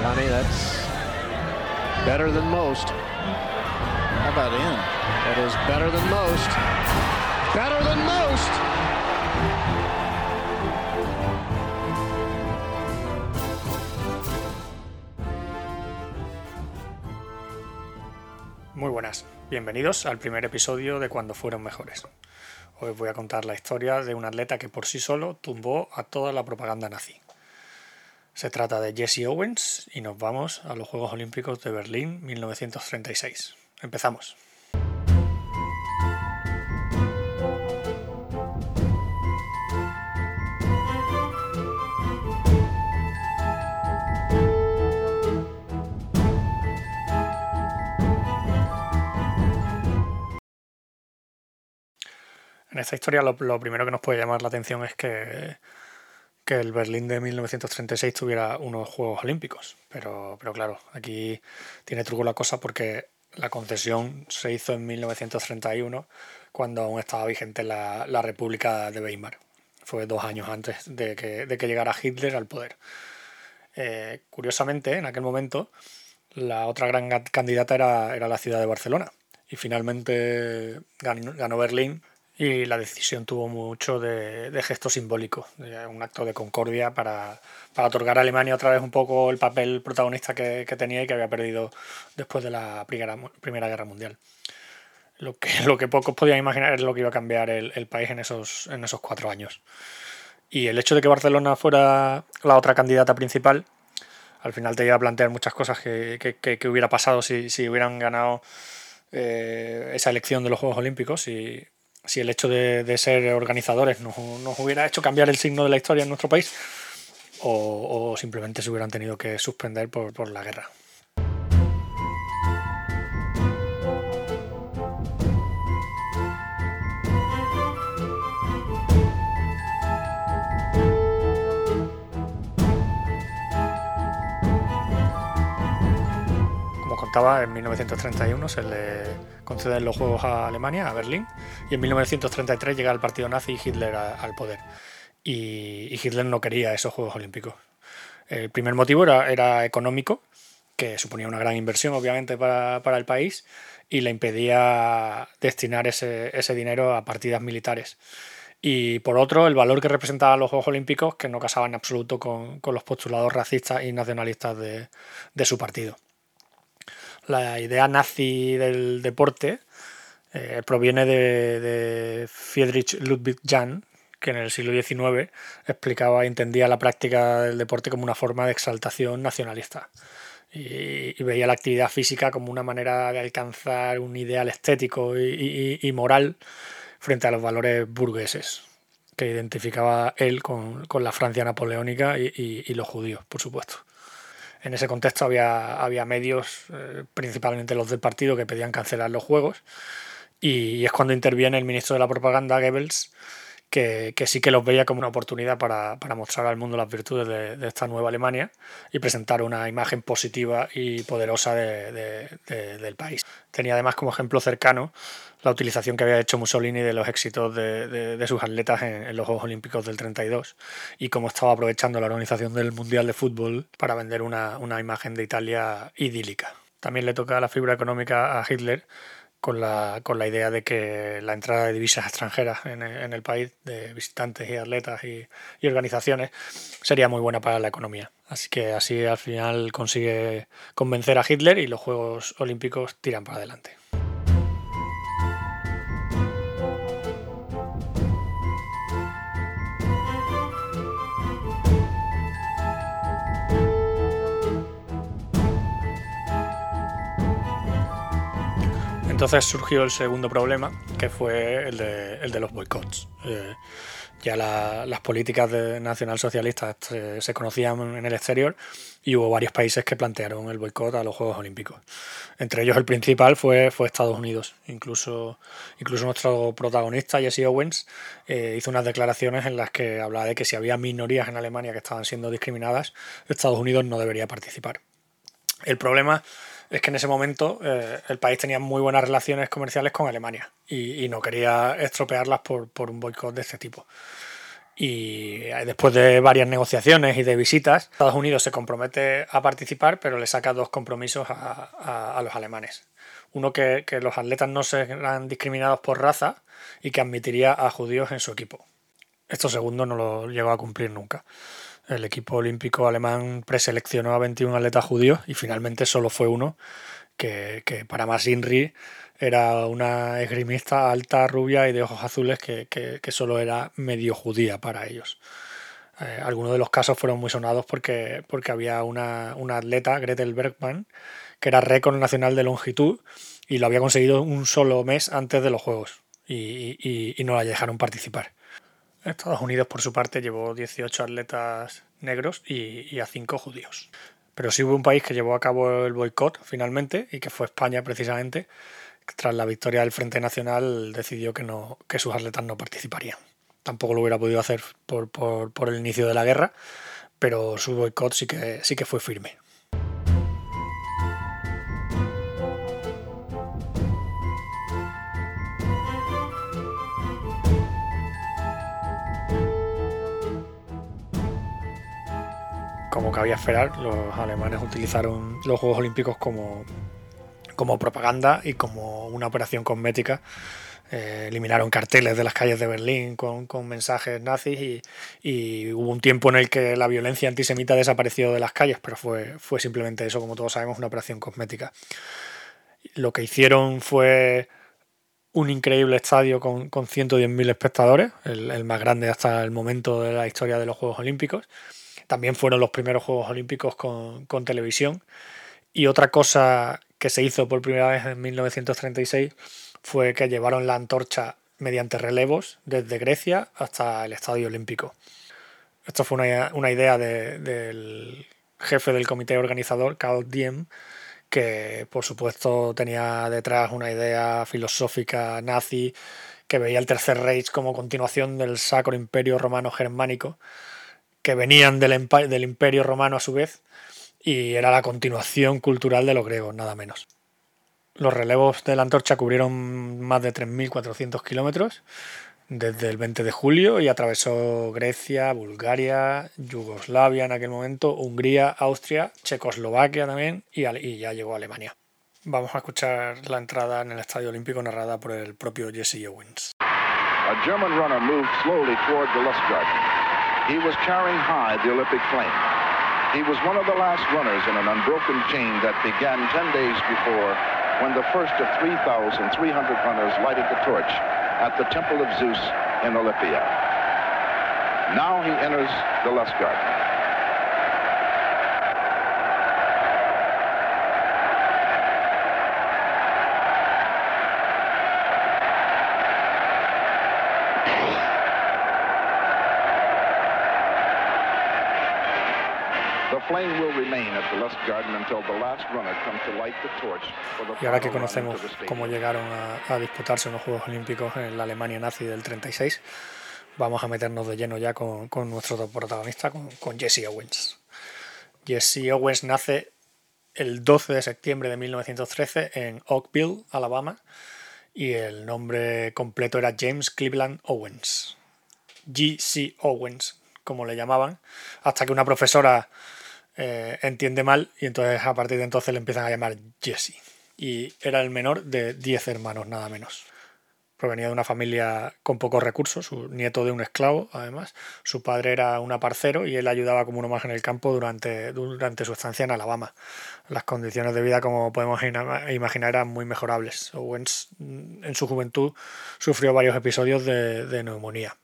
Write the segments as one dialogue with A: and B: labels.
A: Johnny, that's better than most.
B: How about in?
A: That is better than most. Better than most.
C: Muy buenas, bienvenidos al primer episodio de Cuando fueron mejores. Hoy os voy a contar la historia de un atleta que por sí solo tumbó a toda la propaganda nazi. Se trata de Jesse Owens y nos vamos a los Juegos Olímpicos de Berlín 1936. Empezamos. En esta historia lo, lo primero que nos puede llamar la atención es que, que el Berlín de 1936 tuviera unos Juegos Olímpicos. Pero, pero claro, aquí tiene truco la cosa porque la concesión se hizo en 1931 cuando aún estaba vigente la, la República de Weimar. Fue dos años antes de que, de que llegara Hitler al poder. Eh, curiosamente, en aquel momento, la otra gran candidata era, era la ciudad de Barcelona. Y finalmente ganó, ganó Berlín y la decisión tuvo mucho de, de gesto simbólico, de un acto de concordia para, para, otorgar a Alemania otra vez un poco el papel protagonista que, que, tenía y que había perdido después de la Primera, primera Guerra Mundial. Lo que, lo que pocos podían imaginar es lo que iba a cambiar el, el país en esos, en esos cuatro años. Y el hecho de que Barcelona fuera la otra candidata principal, al final te iba a plantear muchas cosas que, que, que hubiera pasado si, si hubieran ganado eh, esa elección de los Juegos Olímpicos y si el hecho de, ser organizadores nos, hubiera hecho cambiar el signo de la historia en nuestro país o, simplemente se hubieran tenido que suspender por, la guerra. contaba, en 1931 se le conceden los Juegos a Alemania, a Berlín, y en 1933 llega el partido nazi y Hitler al poder. Y, Hitler no quería esos Juegos Olímpicos. El primer motivo era, económico, que suponía una gran inversión obviamente para, el país, y le impedía destinar ese, dinero a partidas militares y por otro el valor que representaban los Juegos Olímpicos que no casaba en absoluto con, los postulados racistas y nacionalistas de, su partido la idea nazi del deporte eh, proviene de, Friedrich Ludwig Jahn, que en el siglo XIX explicaba y entendía la práctica del deporte como una forma de exaltación nacionalista. Y, veía la actividad física como una manera de alcanzar un ideal estético y moral frente a los valores burgueses que identificaba él con, con la Francia napoleónica y, los judíos, por supuesto en ese contexto había, había medios, eh, principalmente los del partido, que pedían cancelar los juegos. Y, y, es cuando interviene el ministro de la propaganda, Goebbels, que, sí que los veía como una oportunidad para, para mostrar al mundo las virtudes de, esta nueva Alemania y presentar una imagen positiva y poderosa de, de, del país. Tenía además como ejemplo cercano la utilización que había hecho Mussolini de los éxitos de, de, sus atletas en, en, los Juegos Olímpicos del 32 y cómo estaba aprovechando la organización del Mundial de Fútbol para vender una, una imagen de Italia idílica. También le toca la figura económica a Hitler con la, con la idea de que la entrada de divisas extranjeras en, en el país, de visitantes y atletas y, y, organizaciones, sería muy buena para la economía. Así que así al final consigue convencer a Hitler y los Juegos Olímpicos tiran para adelante. Entonces surgió el segundo problema, que fue el de, el de los boicots. Eh, ya la, las políticas nacionalsocialistas se, se, conocían en el exterior y hubo varios países que plantearon el boicot a los Juegos Olímpicos. Entre ellos el principal fue, Estados Unidos. Incluso, incluso nuestro protagonista, Jesse Owens, eh, hizo unas declaraciones en las que hablaba de que si había minorías en Alemania que estaban siendo discriminadas, Estados Unidos no debería participar. El problema es que en ese momento eh, el país tenía muy buenas relaciones comerciales con Alemania y, no quería estropearlas por, por un boicot de este tipo. y después de varias negociaciones y de visitas, Estados Unidos se compromete a participar, pero le saca dos compromisos a, los alemanes. Uno que, que, los atletas no serán discriminados por raza y que admitiría a judíos en su equipo. Esto segundo no lo llegó a cumplir nunca. El equipo olímpico alemán preseleccionó a 21 atletas judíos y finalmente solo fue uno, que, que para más Inri era una esgrimista alta, rubia y de ojos azules que, que, solo era medio judía para ellos. Eh, algunos de los casos fueron muy sonados porque, porque había una, atleta, Gretel Bergman, que era récord nacional de longitud y lo había conseguido un solo mes antes de los Juegos y, y no la dejaron participar. Estados Unidos, por su parte, llevó 18 atletas negros y, y a 5 judíos. Pero sí hubo un país que llevó a cabo el boicot finalmente y que fue España precisamente, tras la victoria del Frente Nacional, decidió que, no, que sus atletas no participarían. Tampoco lo hubiera podido hacer por, por, el inicio de la guerra, pero su boicot sí que, sí que fue firme. Como cabía esperar, los alemanes utilizaron los Juegos Olímpicos como, como propaganda y como una operación cosmética. Eh, eliminaron carteles de las calles de Berlín con, mensajes nazis y, hubo un tiempo en el que la violencia antisemita desapareció de las calles, pero fue, fue simplemente eso, como todos sabemos, una operación cosmética. Lo que hicieron fue un increíble estadio con, con 110.000 espectadores, el, el, más grande hasta el momento de la historia de los Juegos Olímpicos. También fueron los primeros Juegos Olímpicos con, con televisión. Y otra cosa que se hizo por primera vez en 1936 fue que llevaron la antorcha mediante relevos desde Grecia hasta el Estadio Olímpico. Esto fue una, idea del jefe del comité organizador, Karl Diem, que por supuesto tenía detrás una idea filosófica nazi que veía el Tercer Reich como continuación del Sacro Imperio Romano Germánico, que venían del, Imperio Romano a su vez y era la continuación cultural de los griegos, nada menos. Los relevos de la antorcha cubrieron más de 3.400 kilómetros desde el 20 de julio y atravesó Grecia, Bulgaria, Yugoslavia en aquel momento, Hungría, Austria, Checoslovaquia también y, ya llegó a Alemania. Vamos a escuchar la entrada en el Estadio Olímpico narrada por el propio Jesse Owens. He was carrying high the Olympic flame. He was one of the last runners in an unbroken chain that began 10 days before when the first of 3,300 runners lighted the torch at the Temple of Zeus in Olympia. Now he enters the Lustgarten. Y ahora que conocemos cómo llegaron a, disputarse los Juegos Olímpicos en la Alemania nazi del 36, vamos a meternos de lleno ya con, nuestro protagonista, con, Jesse Owens. Jesse Owens nace el 12 de septiembre de 1913 en Oakville, Alabama, y el nombre completo era James Cleveland Owens. G.C. Owens, como le llamaban, hasta que una profesora eh, entiende mal y entonces a partir de entonces le empiezan a llamar Jesse. Y era el menor de 10 hermanos, nada menos. Provenía de una familia con pocos recursos, su nieto de un esclavo, además. Su padre era un aparcero y él ayudaba como uno más en el campo durante, durante su estancia en Alabama. Las condiciones de vida, como podemos imaginar, eran muy mejorables. Owens en su juventud sufrió varios episodios de, de neumonía.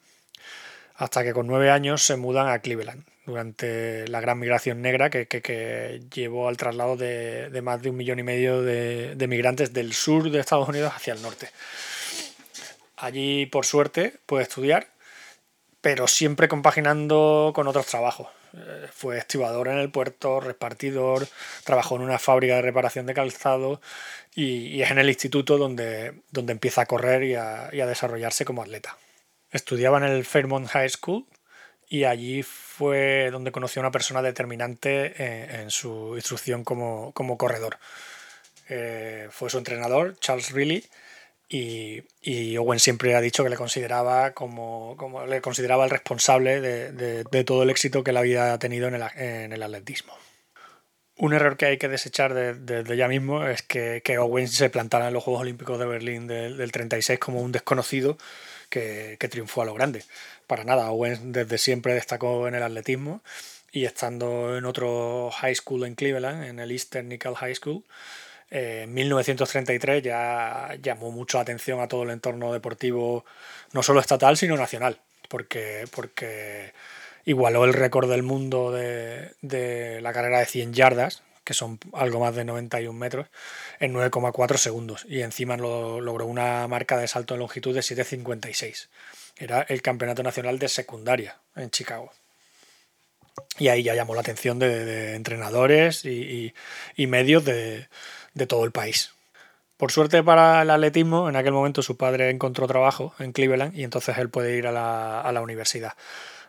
C: Hasta que con nueve años se mudan a Cleveland, durante la gran migración negra que, llevó al traslado de, más de un millón y medio de, migrantes del sur de Estados Unidos hacia el norte. Allí, por suerte, puede estudiar, pero siempre compaginando con otros trabajos. Eh, fue estibador en el puerto, repartidor, trabajó en una fábrica de reparación de calzado y, es en el instituto donde, donde empieza a correr y a, y a desarrollarse como atleta. Estudiaba en el Fairmont High School y allí fue donde conoció a una persona determinante eh, en, su instrucción como, corredor. Eh, fue su entrenador, Charles Riley, y, y, Owen siempre ha dicho que le consideraba como, como le consideraba el responsable de, de, todo el éxito que la vida ha tenido en el, en el atletismo. Un error que hay que desechar desde de, ya mismo es que, que, Owen se plantara en los Juegos Olímpicos de Berlín del, del 36 como un desconocido que, triunfó a lo grande. Para nada, Owen desde siempre destacó en el atletismo y estando en otro high school en Cleveland, en el Eastern Nickel High School, eh, en 1933 ya llamó mucho la atención a todo el entorno deportivo, no solo estatal, sino nacional, porque, porque igualó el récord del mundo de, de, la carrera de 100 yardas, que son algo más de 91 metros, en 9,4 segundos. Y encima lo, logró una marca de salto en longitud de 7,56. Era el campeonato nacional de secundaria en Chicago. Y ahí ya llamó la atención de, entrenadores y, medios de, todo el país. Por suerte para el atletismo, en aquel momento su padre encontró trabajo en Cleveland y entonces él puede ir a la universidad.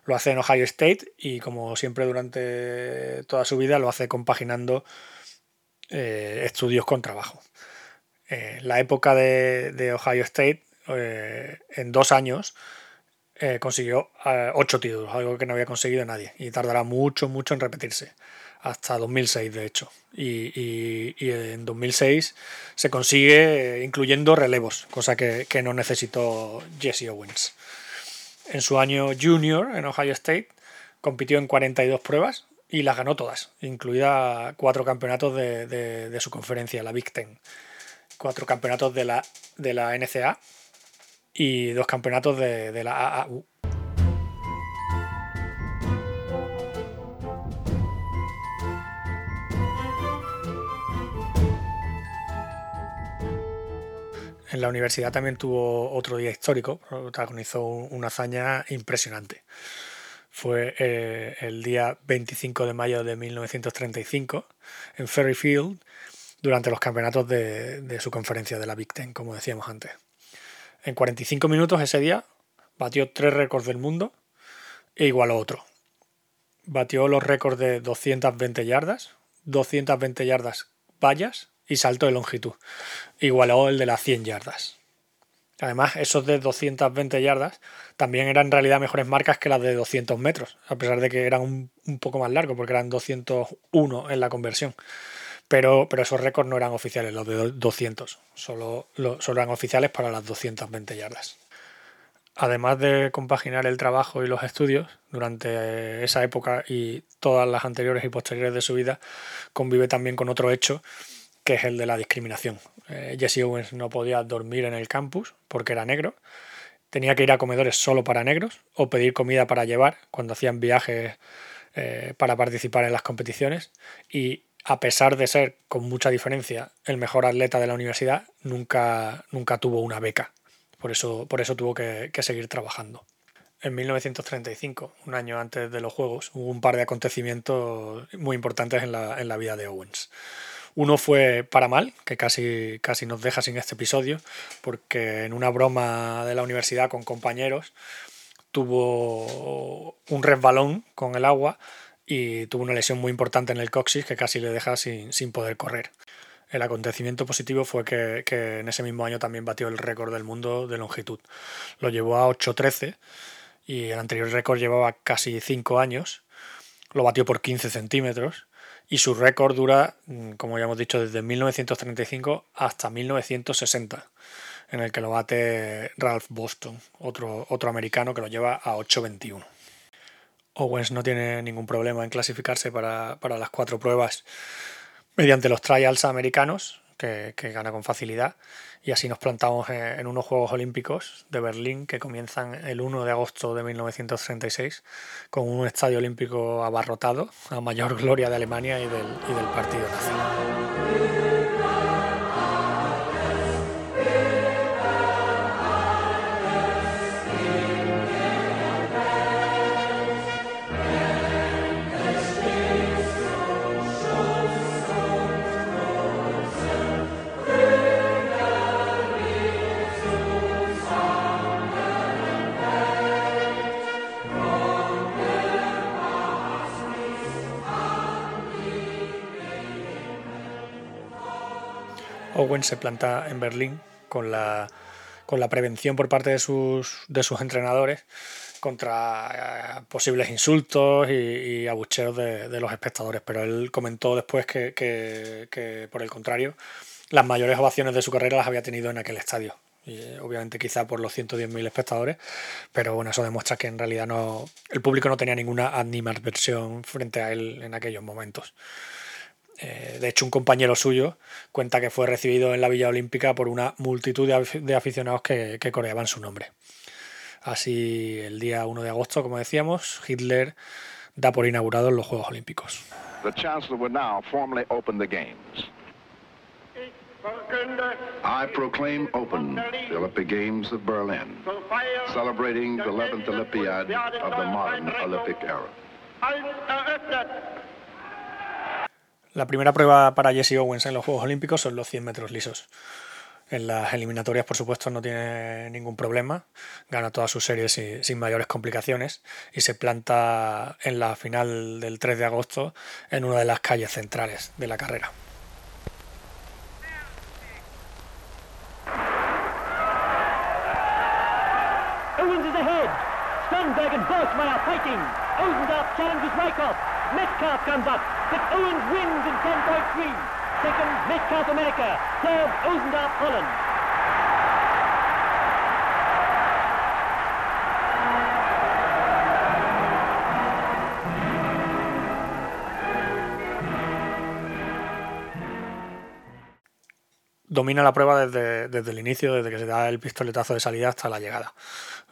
C: Lo hace en Ohio State y como siempre durante toda su vida lo hace compaginando eh, estudios con trabajo. Eh, la época de, Ohio State, eh, en dos años, consiguió ocho títulos, algo que no había conseguido nadie y tardará mucho, mucho en repetirse hasta 2006 de hecho. Y, y, y, en 2006 se consigue incluyendo relevos, cosa que, que, no necesitó Jesse Owens. En su año junior en Ohio State compitió en 42 pruebas y las ganó todas, incluida cuatro campeonatos de, de, su conferencia, la Big Ten, cuatro campeonatos de la, de la NCA y dos campeonatos de, de la AAU. En la universidad también tuvo otro día histórico, protagonizó una hazaña impresionante. Fue eh, el día 25 de mayo de 1935 en Ferry Field durante los campeonatos de, de su conferencia de la Big Ten, como decíamos antes. En 45 minutos ese día batió tres récords del mundo e igualó otro. Batió los récords de 220 yardas, 220 yardas vallas y salto de longitud. Igualó el de las 100 yardas. Además, esos de 220 yardas también eran en realidad mejores marcas que las de 200 metros, a pesar de que eran un, un poco más largos, porque eran 201 en la conversión. Pero, pero esos récords no eran oficiales, los de 200, solo, lo, solo eran oficiales para las 220 yardas. Además de compaginar el trabajo y los estudios, durante esa época y todas las anteriores y posteriores de su vida, convive también con otro hecho que es el de la discriminación. Eh, Jesse Owens no podía dormir en el campus porque era negro, tenía que ir a comedores solo para negros o pedir comida para llevar cuando hacían viajes eh, para participar en las competiciones y a pesar de ser con mucha diferencia el mejor atleta de la universidad, nunca, nunca tuvo una beca. Por eso, por eso tuvo que, que seguir trabajando. En 1935, un año antes de los Juegos, hubo un par de acontecimientos muy importantes en la, en la vida de Owens. Uno fue para mal, que casi, casi nos deja sin este episodio, porque en una broma de la universidad con compañeros tuvo un resbalón con el agua y tuvo una lesión muy importante en el coxis que casi le deja sin, sin poder correr. El acontecimiento positivo fue que, que, en ese mismo año también batió el récord del mundo de longitud. Lo llevó a 8.13 y el anterior récord llevaba casi 5 años. Lo batió por 15 centímetros y su récord dura, mm, como ya hemos dicho, desde 1935 hasta 1960, en el que lo bate Ralph Boston, otro, otro americano que lo lleva a 8.21. Owens no tiene ningún problema en clasificarse para, para las cuatro pruebas mediante los trials americanos, que, que, gana con facilidad. Y así nos plantamos en unos Juegos Olímpicos de Berlín que comienzan el 1 de agosto de 1936 con un estadio olímpico abarrotado a mayor gloria de Alemania y del, y del Partido Nazi. Owen se planta en Berlín con la con la prevención por parte de sus, de sus entrenadores contra eh, posibles insultos y, abucheos de, los espectadores. Pero él comentó después que, que, por el contrario, las mayores ovaciones de su carrera las había tenido en aquel estadio. Y, eh, obviamente quizá por los 110.000 espectadores, pero bueno, eso demuestra que en realidad no el público no tenía ninguna animadversión frente a él en aquellos momentos. Eh, de hecho, un compañero suyo cuenta que fue recibido en la Villa Olímpica por una multitud de aficionados que, coreaban su nombre. Así, el día 1 de agosto, como decíamos, Hitler da por inaugurados los Juegos Olímpicos. The Chancellor will now formally open the games. I proclaim open the Olympic Games of Berlin, celebrating the 11th Olympiad of the modern Olympic era. La primera prueba para Jesse Owens en los Juegos Olímpicos son los 100 metros lisos. En las eliminatorias, por supuesto, no tiene ningún problema. Gana todas sus series sin mayores complicaciones y se planta en la final del 3 de agosto en una de las calles centrales de la carrera. Owens. Owens. Metcalf comes up. but Owens wins in 10.3. Second, Metcalf America. Third, Ozendorf Holland. Domina la prueba desde, desde, el inicio, desde que se da el pistoletazo de salida hasta la llegada.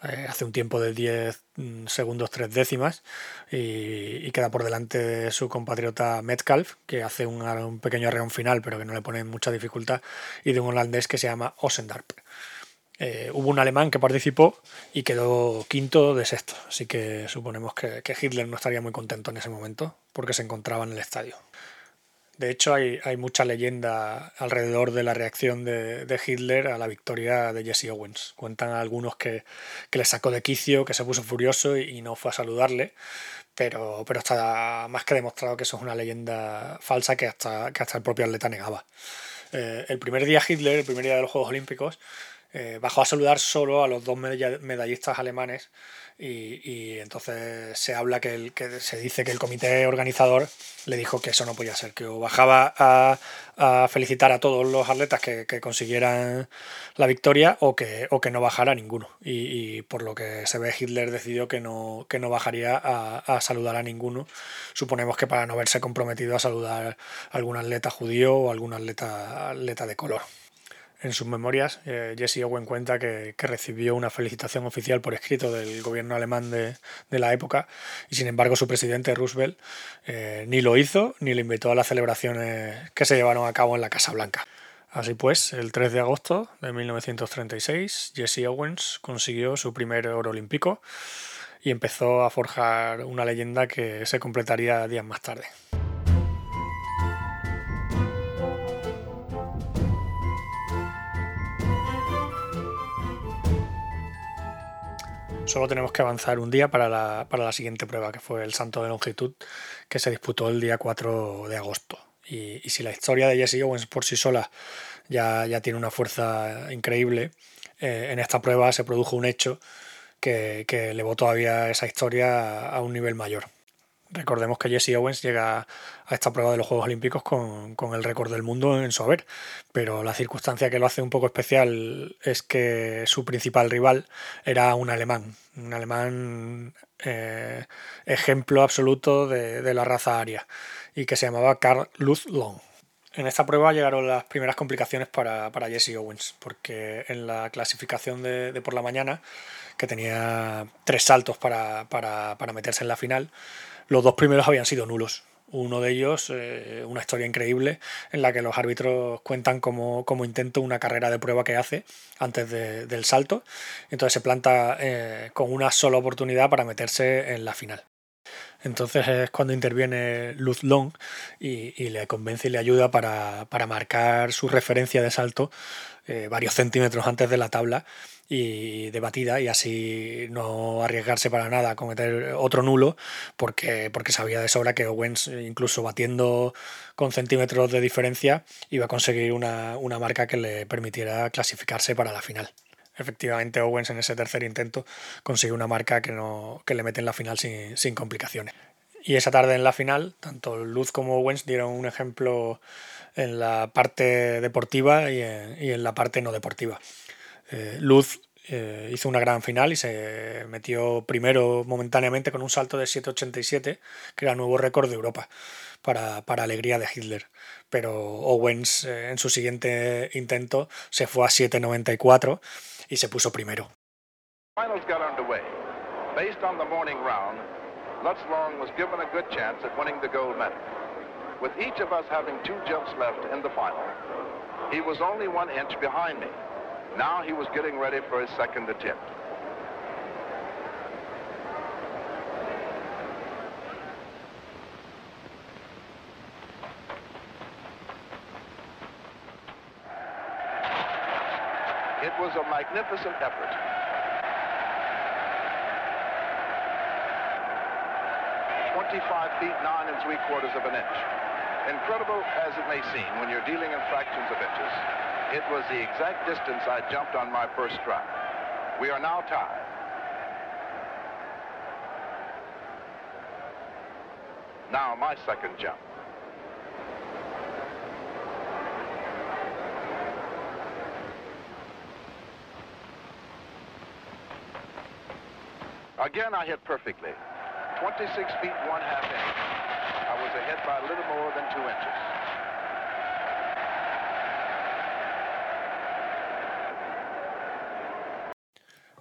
C: Eh, hace un tiempo de 10 mm, segundos 3 décimas y, queda por delante su compatriota Metcalf, que hace un, pequeño arreón final, pero que no le pone mucha dificultad, y de un holandés que se llama Osendarp. Eh, hubo un alemán que participó y quedó quinto de sexto, así que suponemos que Hitler no estaría muy contento en ese momento porque se encontraba en el estadio. De hecho, hay, mucha leyenda alrededor de la reacción de, Hitler a la victoria de Jesse Owens. Cuentan algunos que, le sacó de quicio, que se puso furioso y, no fue a saludarle, pero, pero está más que demostrado que eso es una leyenda falsa que hasta, que hasta el propio atleta negaba. Eh, el primer día Hitler, el primer día de los Juegos Olímpicos, eh, bajó a saludar solo a los dos medallistas alemanes y, entonces se habla que, el, que se dice que el comité organizador le dijo que eso no podía ser, que o bajaba a, felicitar a todos los atletas que, consiguieran la victoria o que, o que no bajara ninguno. Y, por lo que se ve, Hitler decidió que no, que no bajaría a, saludar a ninguno. Suponemos que para no verse comprometido a saludar a algún atleta judío o algún atleta, atleta de color. En sus memorias, eh, Jesse Owen cuenta que, recibió una felicitación oficial por escrito del gobierno alemán de, la época y sin embargo su presidente Roosevelt eh, ni lo hizo ni le invitó a las celebraciones que se llevaron a cabo en la Casa Blanca. Así pues, el 3 de agosto de 1936, Jesse Owens consiguió su primer oro olímpico y empezó a forjar una leyenda que se completaría días más tarde. Solo tenemos que avanzar un día para la, siguiente prueba, que fue el Santo de Longitud, que se disputó el día 4 de agosto. Y, si la historia de Jesse Owens por sí sola ya, ya tiene una fuerza increíble, eh, en esta prueba se produjo un hecho que, que elevó todavía esa historia a un nivel mayor. Recordemos que Jesse Owens llega a esta prueba de los Juegos Olímpicos con, el récord del mundo en su haber, pero la circunstancia que lo hace un poco especial es que su principal rival era un alemán, un alemán eh, ejemplo absoluto de, la raza aria y que se llamaba Karl Lutz Long. En esta prueba llegaron las primeras complicaciones para, Jesse Owens, porque en la clasificación de, por la mañana, que tenía tres saltos para, para meterse en la final, los dos primeros habían sido nulos. Uno de ellos, eh, una historia increíble en la que los árbitros cuentan como, intento una carrera de prueba que hace antes del salto. Entonces se planta eh, con una sola oportunidad para meterse en la final. Entonces es cuando interviene Luz Long y, le convence y le ayuda para, marcar su referencia de salto eh, varios centímetros antes de la tabla y de batida y así no arriesgarse para nada a cometer otro nulo porque, porque sabía de sobra que Owens incluso batiendo con centímetros de diferencia iba a conseguir una, marca que le permitiera clasificarse para la final. efectivamente Owens en ese tercer intento consigue una marca que, no, que le mete en la final sin, sin complicaciones. Y esa tarde en la final, tanto Luz como Owens dieron un ejemplo en la parte deportiva y en, y en la parte no deportiva. Eh, Luz eh, hizo una gran final y se metió primero momentáneamente con un salto de 7.87, que era nuevo récord de Europa, para, para alegría de Hitler. Pero Owens eh, en su siguiente intento se fue a 7.94 y se puso primero.
D: Based on the morning round, Lutz Long was given a good chance at winning the gold medal. With each of us having two jumps left in the final, he was only one inch behind me. Now he was getting ready for his second attempt. It was a magnificent effort. Twenty-five feet nine and three quarters of an inch. Incredible as it may seem when you're dealing in fractions of inches, it was the exact distance I jumped on my first try. We are now tied. Now my second jump. Again, I hit perfectly. 26 feet one half inch. I was ahead by a little more than two inches.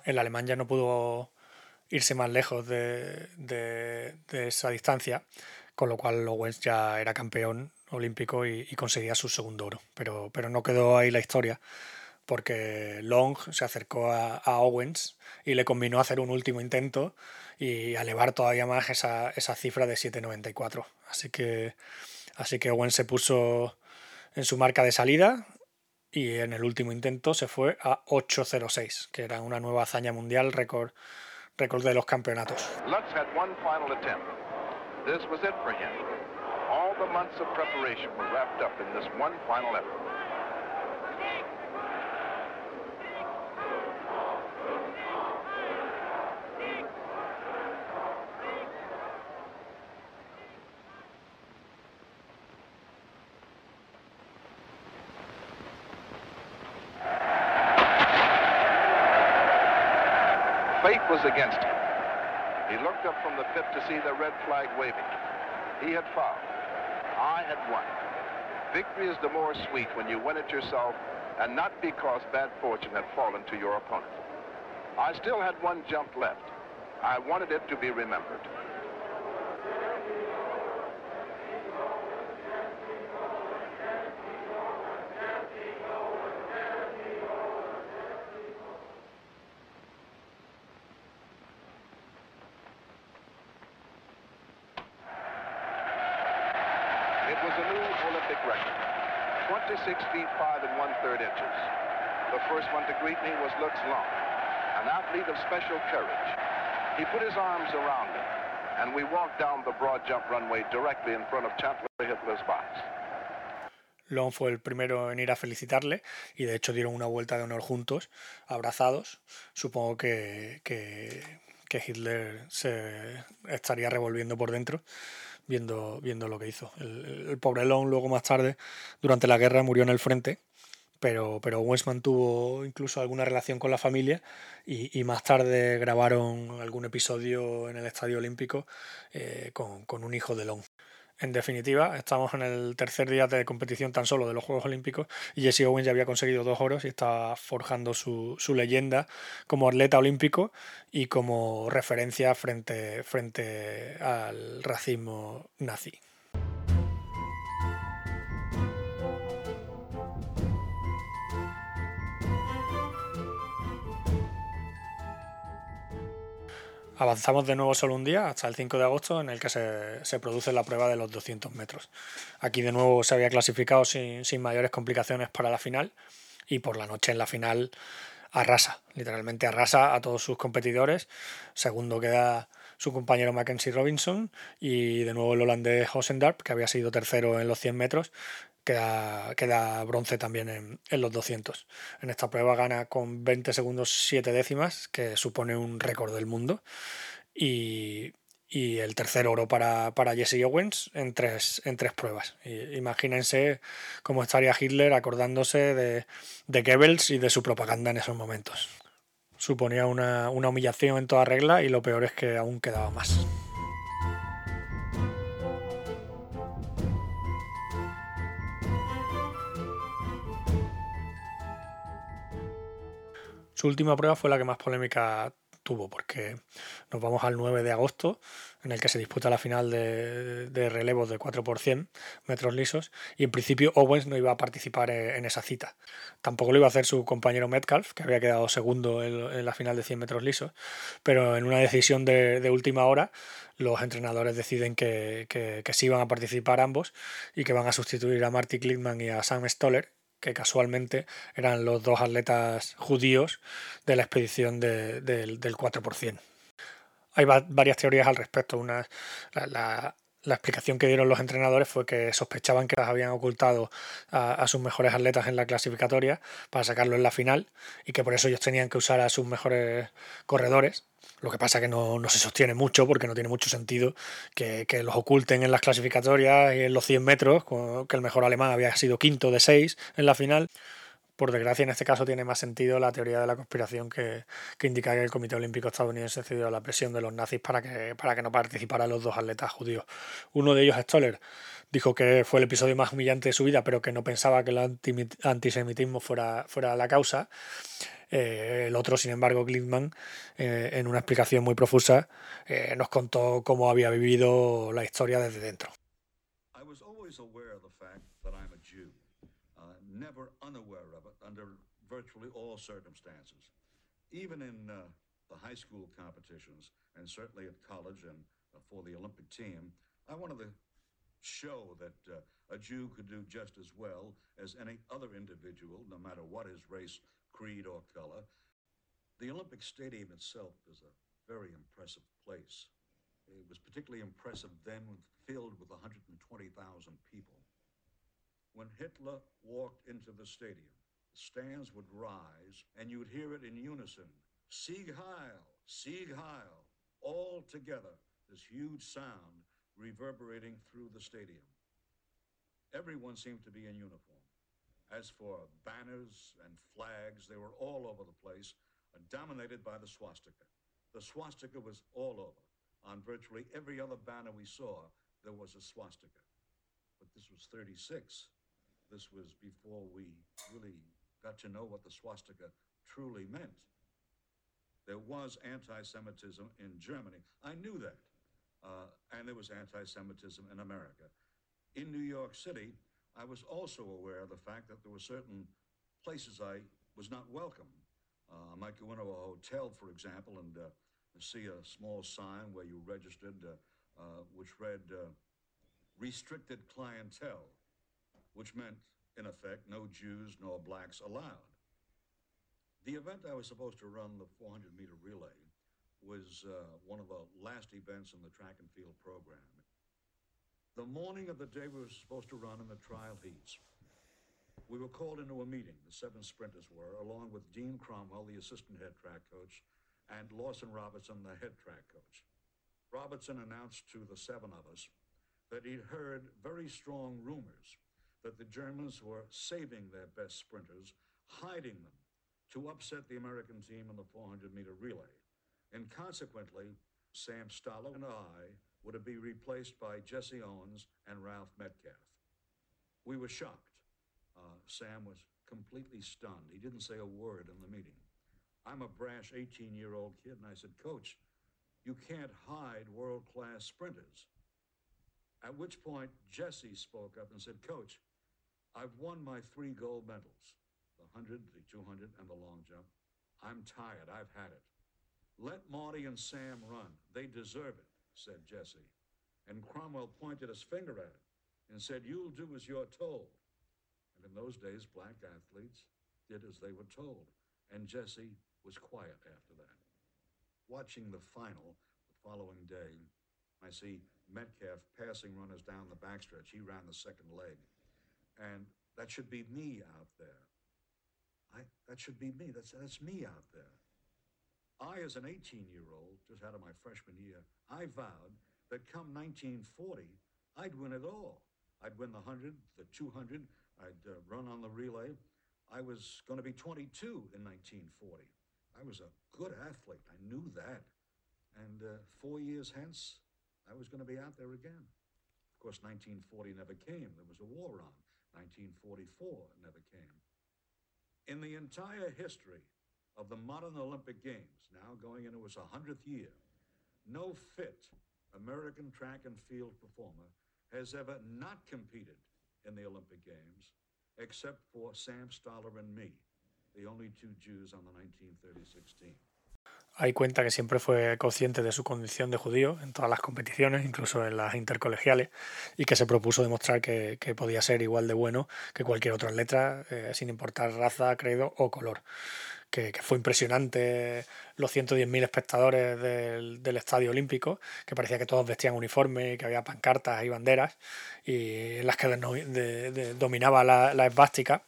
C: el alemán ya no pudo irse más lejos de, de, esa distancia, con lo cual Owens ya era campeón olímpico y, y, conseguía su segundo oro. Pero, pero no quedó ahí la historia, porque Long se acercó a, a, Owens y le combinó hacer un último intento y a elevar todavía más esa, esa cifra de 7.94. Así que, así que Owens se puso en su marca de salida y en el último intento se fue a 8.06, que era una nueva hazaña mundial, récord, récord de los campeonatos.
D: This was it for him. All the months of preparation were wrapped up in this one final effort. Was against him. He looked up from the pit to see the red flag waving. He had fouled. I had won. Victory is the more sweet when you win it yourself and not because bad fortune had fallen to your opponent. I still had one jump left. I wanted it to be remembered. Was Long, an athlete of special courage. He put his arms around me, and we walked down the broad jump runway directly in front of Hitler's box.
C: Fue el primero en ir a felicitarle y de hecho dieron una vuelta de honor juntos, abrazados. Supongo que, que, Hitler se estaría revolviendo por dentro viendo, viendo lo que hizo. El, pobre Long luego más tarde, durante la guerra, murió en el frente, pero, pero Owens mantuvo incluso alguna relación con la familia y, y más tarde grabaron algún episodio en el Estadio Olímpico eh, con, con un hijo de Long. En definitiva, estamos en el tercer día de competición tan solo de los Juegos Olímpicos y Jesse Owens ya había conseguido dos oros y está forjando su, su leyenda como atleta olímpico y como referencia frente, frente al racismo nazi. Avanzamos de nuevo solo un día, hasta el 5 de agosto, en el que se, se, produce la prueba de los 200 metros. Aquí de nuevo se había clasificado sin, sin, mayores complicaciones para la final y por la noche en la final arrasa, literalmente arrasa a todos sus competidores. Segundo queda su compañero Mackenzie Robinson y de nuevo el holandés Hosendarp, que había sido tercero en los 100 metros,
E: queda, queda bronce también en, en, los 200. En esta prueba gana con 20 segundos 7 décimas, que supone un récord del mundo. Y, y el tercer oro para, para, Jesse Owens en tres, en tres pruebas. imagínense cómo estaría Hitler acordándose de, de Goebbels y de su propaganda en esos momentos. Suponía una, una humillación en toda regla y lo peor es que aún quedaba más. Su última prueba fue la que más polémica tuvo, porque nos vamos al 9 de agosto, en el que se disputa la final de, relevos de 4 por 100 metros lisos, y en principio Owens no iba a participar en, esa cita. Tampoco lo iba a hacer su compañero Metcalf, que había quedado segundo en, la final de 100 metros lisos, pero en una decisión de, de última hora, los entrenadores deciden que, que, que sí van a participar ambos y que van a sustituir a Marty Klickman y a Sam Stoller, que casualmente eran los dos atletas judíos de la expedición de, de, del 4%. Hay varias teorías al respecto. Una, la, la, la, explicación que dieron los entrenadores fue que sospechaban que las habían ocultado a, a, sus mejores atletas en la clasificatoria para sacarlo en la final y que por eso ellos tenían que usar a sus mejores corredores lo que pasa que no, no, se sostiene mucho porque no tiene mucho sentido que, que, los oculten en las clasificatorias y en los 100 metros, que el mejor alemán había sido quinto de 6 en la final. Por desgracia, en este caso tiene más sentido la teoría de la conspiración que, que indica que el Comité Olímpico Estadounidense cedió a la presión de los nazis para que, para que no participaran los dos atletas judíos. Uno de ellos, Stoller, dijo que fue el episodio más humillante de su vida, pero que no pensaba que el antisemitismo fuera, fuera la causa. Eh, el otro, sin embargo, Glickman, eh, en una explicación muy profusa, eh, nos contó cómo había vivido la historia desde dentro. I was always aware of the fact that I'm a Jew, uh, never unaware virtually all circumstances. Even in uh, the high school competitions, and certainly at college and uh, for the Olympic team, I wanted to show that uh, a Jew could do just as well as any other individual, no matter what his race creed, or color. The Olympic Stadium itself is a very impressive place. It was particularly impressive then, filled with 120,000 people. When Hitler walked into the stadium, stands would rise, and you would hear it in unison Sieg Heil, Sieg Heil, all together, this huge sound reverberating through the stadium. Everyone seemed to be in uniform. As for banners and flags, they were all over the place, dominated by the swastika. The swastika was all over. On virtually every other banner we saw, there was a swastika. But this was 36. This was before we really got to know what the swastika truly meant. There was anti Semitism in Germany. I knew that. Uh, and there was anti Semitism in America. In New York City, I was also aware of the fact that there were certain places I was not welcome. Uh, I might go into a hotel, for example, and uh, see a small sign where you registered, uh, uh which read uh, restricted clientele, which meant, in effect, no Jews nor blacks allowed. The event I was supposed to run, the 400 meter relay, was uh, one of the last events in the track and field program. The morning of the day we were supposed to run in the trial heats, we were called into a meeting, the seven sprinters were, along with Dean Cromwell, the assistant head track coach, and Lawson Robertson, the head track coach. Robertson announced to the seven of us that he'd heard very strong rumors that the Germans were saving their best sprinters, hiding them to upset the American team in the 400 meter relay. And consequently, Sam Stoller and I would it be replaced by Jesse Owens and Ralph Metcalf. We were shocked. Uh, Sam was completely stunned. He didn't say a word in the meeting. I'm a brash 18 year old kid, and I said, Coach, you can't hide world class sprinters. At which point, Jesse spoke up and said, Coach, I've won my three gold medals the 100, the 200, and the long jump. I'm tired. I've had it. Let Marty and Sam run. They deserve it said Jesse. And Cromwell pointed his finger at him and said, You'll do as you're told. And in those days, black athletes did as they were told. And Jesse was quiet after that. Watching the final the following day, I see Metcalf passing runners down the backstretch. He ran the second leg. And that should be me out there. I, that should be me. That's, that's me out there. I, as an 18 year old, just out of my freshman year, I vowed that come 1940, I'd win it all. I'd win the 100, the 200, I'd uh, run on the relay. I was going to be 22 in 1940. I was a good athlete. I knew that. And uh, four years hence, I was going to be out there again. Of course, 1940 never came. There was a war on. 1944 never came. In the entire history of the modern Olympic Games, now going into its 100th year, no fit American track and field performer has ever not competed in the Olympic Games except for Sam Stoller and me, the only two Jews on the 1936 team.
C: Hay cuenta que siempre fue consciente de su condición de judío en todas las competiciones, incluso en las intercolegiales, y que se propuso demostrar que, podía ser igual de bueno que cualquier otro atleta, eh, sin importar raza, credo o color. Que, fue impresionante los 110.000 espectadores del, Estadio Olímpico, que parecía que todos vestían uniforme, que había pancartas y banderas, y en las que dominaba la, esvástica,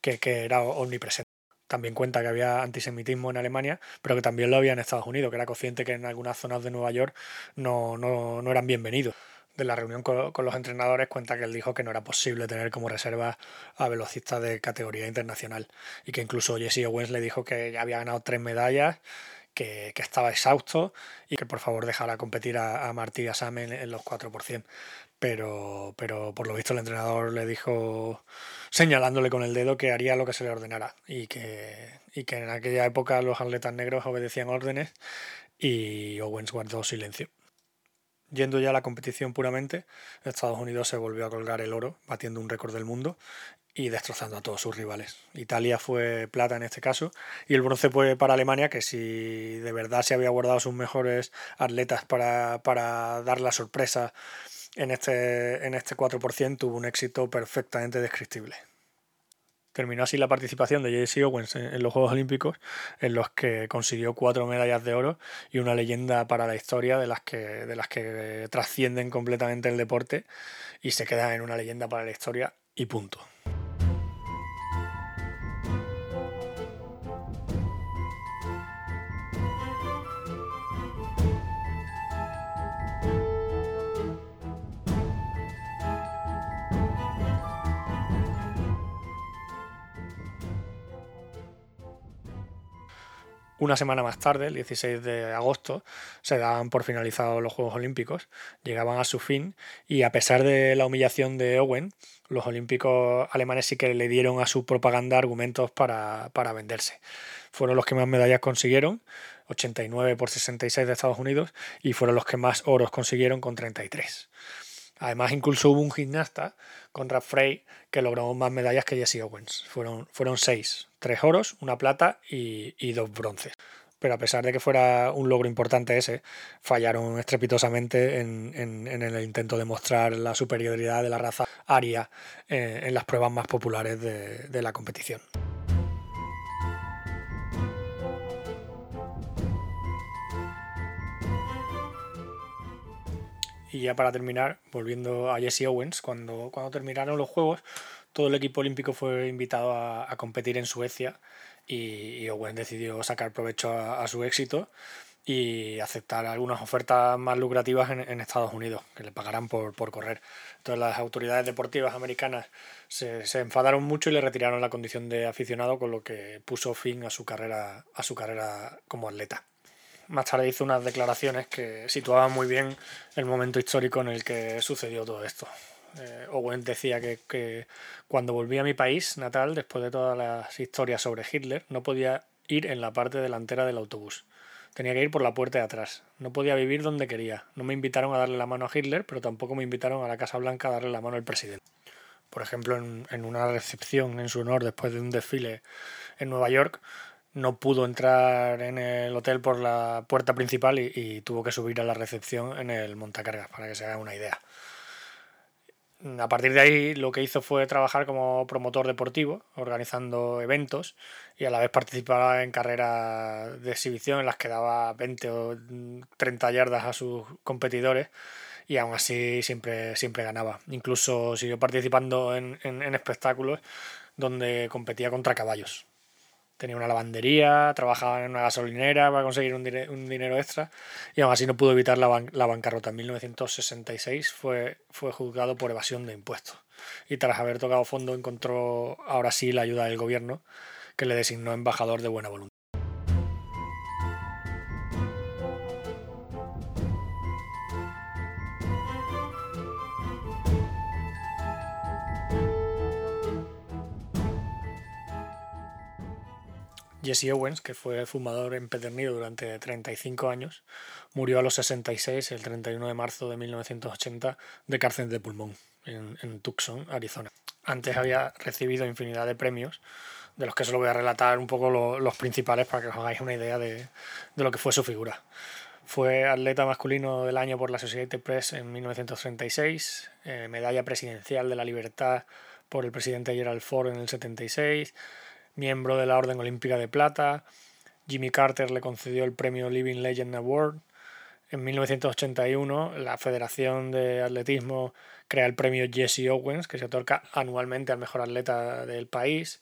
C: que era omnipresente también cuenta que había antisemitismo en Alemania, pero que también lo había en Estados Unidos, que era consciente que en algunas zonas de Nueva York no, no, no eran bienvenidos. De la reunión con, con, los entrenadores cuenta que él dijo que no era posible tener como reserva a velocistas de categoría internacional y que incluso Jesse Owens le dijo que ya había ganado tres medallas, que, que estaba exhausto y que por favor dejara competir a, a Martí y a en, en los 4% pero, pero por lo visto el entrenador le dijo, señalándole con el dedo, que haría lo que se le ordenara y que, y que en aquella época los atletas negros obedecían órdenes y Owens guardó silencio. Yendo ya a la competición puramente, Estados Unidos se volvió a colgar el oro, batiendo un récord del mundo y destrozando a todos sus rivales. Italia fue plata en este caso y el bronce fue para Alemania, que si de verdad se había guardado sus mejores atletas para, para dar la sorpresa en este, en este 4% tuvo un éxito perfectamente descriptible. Terminó así la participación de Jesse Owens en los Juegos Olímpicos, en los que consiguió cuatro medallas de oro y una leyenda para la historia de las que, de las que trascienden completamente el deporte y se quedan en una leyenda para la historia y punto. Una semana más tarde, el 16 de agosto, se daban por finalizados los Juegos Olímpicos, llegaban a su fin y a pesar de la humillación de Owen, los olímpicos alemanes sí que le dieron a su propaganda argumentos para, para venderse. Fueron los que más medallas consiguieron, 89 por 66 de Estados Unidos, y fueron los que más oros consiguieron con 33. Además, incluso hubo un gimnasta, Conrad Frey, que logró más medallas que Jesse Owens. Fueron, fueron seis, tres oros, una plata y, dos bronces. Pero a pesar de que fuera un logro importante ese, fallaron estrepitosamente en, en, el intento de mostrar la superioridad de la raza aria en, en las pruebas más populares de, de la competición. Y ya para terminar, volviendo a Jesse Owens, cuando, cuando terminaron los Juegos, todo el equipo olímpico fue invitado a, competir en Suecia y, Owens decidió sacar provecho a, a, su éxito y aceptar algunas ofertas más lucrativas en, en Estados Unidos, que le pagarán por, por, correr. Entonces las autoridades deportivas americanas se, se, enfadaron mucho y le retiraron la condición de aficionado, con lo que puso fin a su carrera, a su carrera como atleta más tarde hizo unas declaraciones que situaban muy bien el momento histórico en el que sucedió todo esto. Eh, Owen decía que, que, cuando volví a mi país natal, después de todas las historias sobre Hitler, no podía ir en la parte delantera del autobús. Tenía que ir por la puerta de atrás. No podía vivir donde quería. No me invitaron a darle la mano a Hitler, pero tampoco me invitaron a la Casa Blanca a darle la mano al presidente. Por ejemplo, en, en una recepción en su honor después de un desfile en Nueva York, no pudo entrar en el hotel por la puerta principal y, tuvo que subir a la recepción en el montacargas, para que se haga una idea. A partir de ahí lo que hizo fue trabajar como promotor deportivo, organizando eventos y a la vez participaba en carreras de exhibición en las que daba 20 o 30 yardas a sus competidores y aún así siempre, siempre ganaba. Incluso siguió participando en, en espectáculos donde competía contra caballos tenía una lavandería, trabajaba en una gasolinera para conseguir un, dinero extra y aún así no pudo evitar la, bancarrota. En 1966 fue, fue juzgado por evasión de impuestos y tras haber tocado fondo encontró ahora sí la ayuda del gobierno que le designó embajador de buena voluntad. Jesse Owens, que fue fumador empedernido durante 35 años, murió a los 66 el 31 de marzo de 1980 de cárcel de pulmón en, Tucson, Arizona. Antes había recibido infinidad de premios, de los que solo voy a relatar un poco los principales para que os hagáis una idea de, lo que fue su figura. Fue atleta masculino del año por la Associated Press en 1936, eh, medalla presidencial de la libertad por el presidente Gerald Ford en el 76, miembro de la Orden Olímpica de Plata. Jimmy Carter le concedió el premio Living Legend Award. En 1981, la Federación de Atletismo crea el premio Jesse Owens, que se otorga anualmente al mejor atleta del país.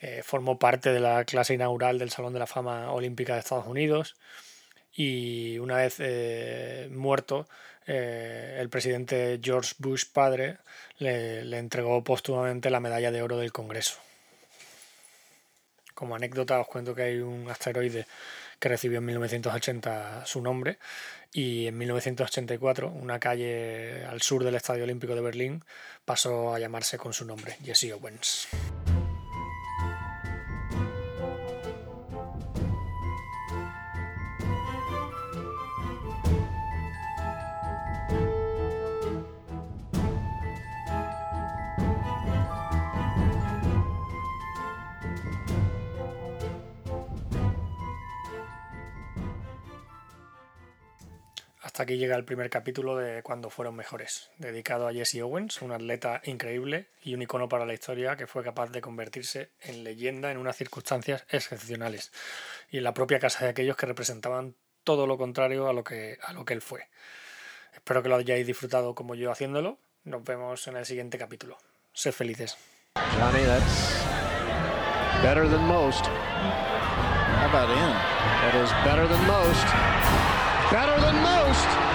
C: Eh, formó parte de la clase inaugural del Salón de la Fama Olímpica de Estados Unidos. Y una vez eh, muerto, eh, el presidente George Bush padre le entregó póstumamente la medalla de oro del Congreso. Como anécdota os cuento que hay un asteroide que recibió en 1980 su nombre y en 1984 una calle al sur del Estadio Olímpico de Berlín pasó a llamarse con su nombre, Jesse Owens. Aquí llega el primer capítulo de Cuando fueron mejores, dedicado a Jesse Owens, un atleta increíble y un icono para la historia que fue capaz de convertirse en leyenda en unas circunstancias excepcionales y en la propia casa de aquellos que representaban todo lo contrario a lo que, a lo que él fue. Espero que lo hayáis disfrutado como yo haciéndolo. Nos vemos en el siguiente capítulo. Sed felices.
B: Johnny, that's better than most. How about him?
A: That is better than most. Better than most. post.